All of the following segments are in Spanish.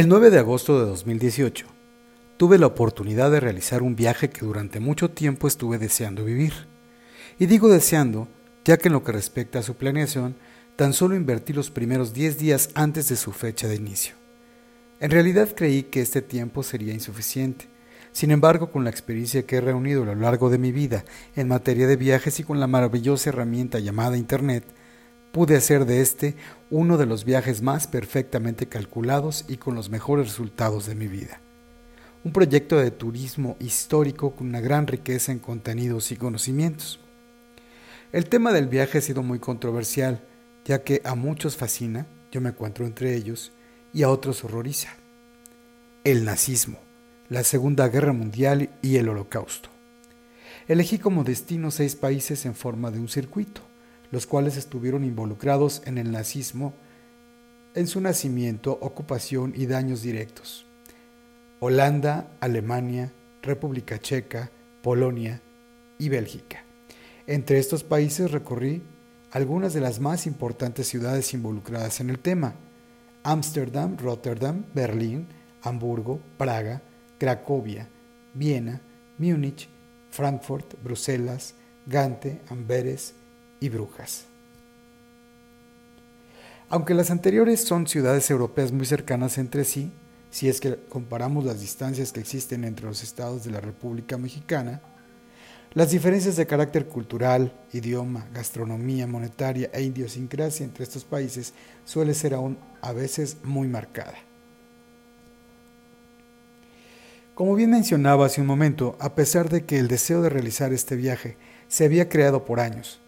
El 9 de agosto de 2018 tuve la oportunidad de realizar un viaje que durante mucho tiempo estuve deseando vivir. Y digo deseando, ya que en lo que respecta a su planeación, tan solo invertí los primeros 10 días antes de su fecha de inicio. En realidad creí que este tiempo sería insuficiente. Sin embargo, con la experiencia que he reunido a lo largo de mi vida en materia de viajes y con la maravillosa herramienta llamada Internet, pude hacer de este uno de los viajes más perfectamente calculados y con los mejores resultados de mi vida. Un proyecto de turismo histórico con una gran riqueza en contenidos y conocimientos. El tema del viaje ha sido muy controversial, ya que a muchos fascina, yo me encuentro entre ellos, y a otros horroriza. El nazismo, la Segunda Guerra Mundial y el Holocausto. Elegí como destino seis países en forma de un circuito los cuales estuvieron involucrados en el nazismo en su nacimiento, ocupación y daños directos. Holanda, Alemania, República Checa, Polonia y Bélgica. Entre estos países recorrí algunas de las más importantes ciudades involucradas en el tema. Ámsterdam, Rotterdam, Berlín, Hamburgo, Praga, Cracovia, Viena, Múnich, Frankfurt, Bruselas, Gante, Amberes, y Brujas. Aunque las anteriores son ciudades europeas muy cercanas entre sí, si es que comparamos las distancias que existen entre los estados de la República Mexicana, las diferencias de carácter cultural, idioma, gastronomía, monetaria e idiosincrasia entre estos países suele ser aún a veces muy marcada. Como bien mencionaba hace un momento, a pesar de que el deseo de realizar este viaje se había creado por años,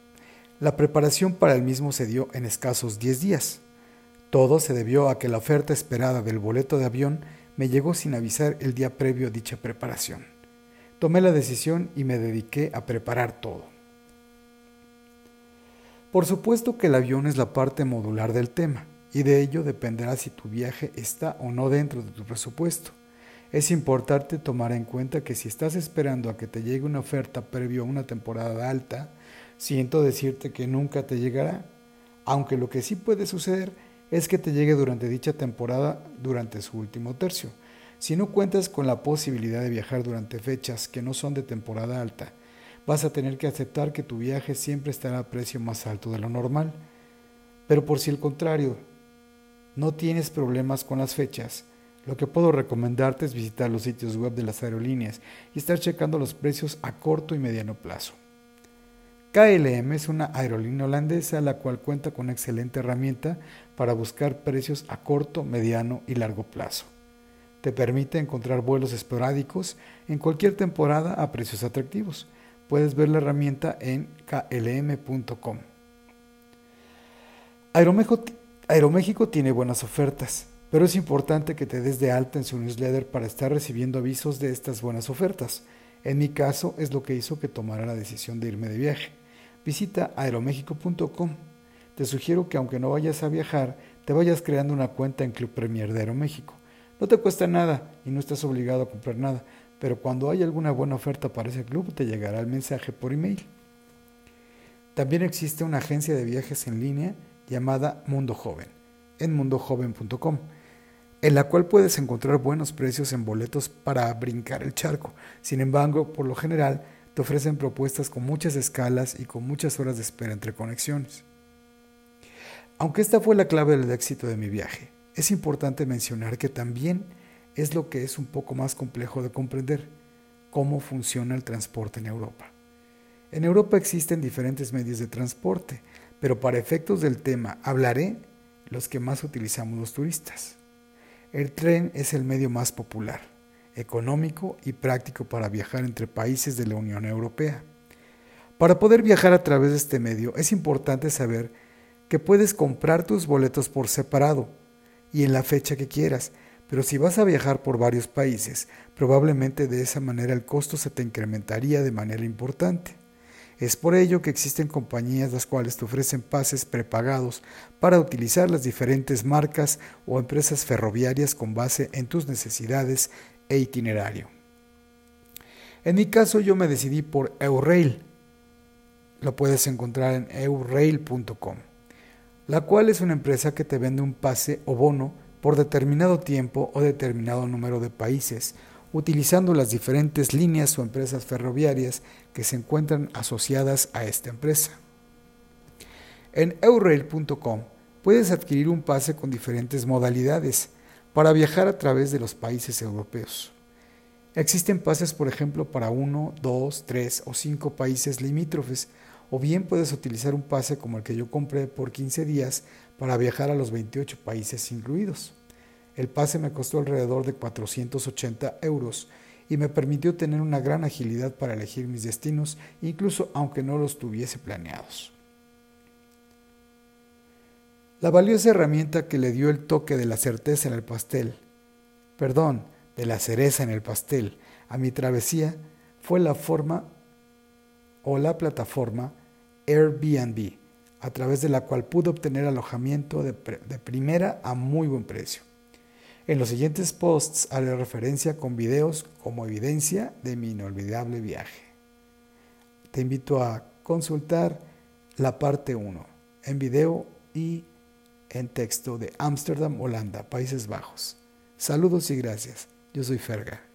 la preparación para el mismo se dio en escasos 10 días. Todo se debió a que la oferta esperada del boleto de avión me llegó sin avisar el día previo a dicha preparación. Tomé la decisión y me dediqué a preparar todo. Por supuesto que el avión es la parte modular del tema, y de ello dependerá si tu viaje está o no dentro de tu presupuesto. Es importante tomar en cuenta que si estás esperando a que te llegue una oferta previo a una temporada alta, siento decirte que nunca te llegará, aunque lo que sí puede suceder es que te llegue durante dicha temporada durante su último tercio. Si no cuentas con la posibilidad de viajar durante fechas que no son de temporada alta, vas a tener que aceptar que tu viaje siempre estará a precio más alto de lo normal. Pero por si el contrario, no tienes problemas con las fechas, lo que puedo recomendarte es visitar los sitios web de las aerolíneas y estar checando los precios a corto y mediano plazo. KLM es una aerolínea holandesa la cual cuenta con una excelente herramienta para buscar precios a corto, mediano y largo plazo. Te permite encontrar vuelos esporádicos en cualquier temporada a precios atractivos. Puedes ver la herramienta en klm.com. Aeroméxico tiene buenas ofertas, pero es importante que te des de alta en su newsletter para estar recibiendo avisos de estas buenas ofertas. En mi caso es lo que hizo que tomara la decisión de irme de viaje. Visita aeroméxico.com. Te sugiero que aunque no vayas a viajar, te vayas creando una cuenta en Club Premier de Aeroméxico. No te cuesta nada y no estás obligado a comprar nada, pero cuando hay alguna buena oferta para ese club te llegará el mensaje por email. También existe una agencia de viajes en línea llamada Mundo Joven, en mundojoven.com, en la cual puedes encontrar buenos precios en boletos para brincar el charco. Sin embargo, por lo general, te ofrecen propuestas con muchas escalas y con muchas horas de espera entre conexiones. Aunque esta fue la clave del éxito de mi viaje, es importante mencionar que también es lo que es un poco más complejo de comprender, cómo funciona el transporte en Europa. En Europa existen diferentes medios de transporte, pero para efectos del tema hablaré los que más utilizamos los turistas. El tren es el medio más popular económico y práctico para viajar entre países de la Unión Europea. Para poder viajar a través de este medio es importante saber que puedes comprar tus boletos por separado y en la fecha que quieras, pero si vas a viajar por varios países, probablemente de esa manera el costo se te incrementaría de manera importante. Es por ello que existen compañías las cuales te ofrecen pases prepagados para utilizar las diferentes marcas o empresas ferroviarias con base en tus necesidades e itinerario. En mi caso yo me decidí por Eurail. Lo puedes encontrar en eurail.com, la cual es una empresa que te vende un pase o bono por determinado tiempo o determinado número de países, utilizando las diferentes líneas o empresas ferroviarias que se encuentran asociadas a esta empresa. En eurail.com puedes adquirir un pase con diferentes modalidades para viajar a través de los países europeos. Existen pases, por ejemplo, para uno, dos, tres o cinco países limítrofes, o bien puedes utilizar un pase como el que yo compré por 15 días para viajar a los 28 países incluidos. El pase me costó alrededor de 480 euros y me permitió tener una gran agilidad para elegir mis destinos, incluso aunque no los tuviese planeados. La valiosa herramienta que le dio el toque de la certeza en el pastel, perdón, de la cereza en el pastel a mi travesía fue la forma o la plataforma Airbnb, a través de la cual pude obtener alojamiento de, primera a muy buen precio. En los siguientes posts haré referencia con videos como evidencia de mi inolvidable viaje. Te invito a consultar la parte 1 en video y en texto de Ámsterdam, Holanda, Países Bajos. Saludos y gracias. Yo soy Ferga.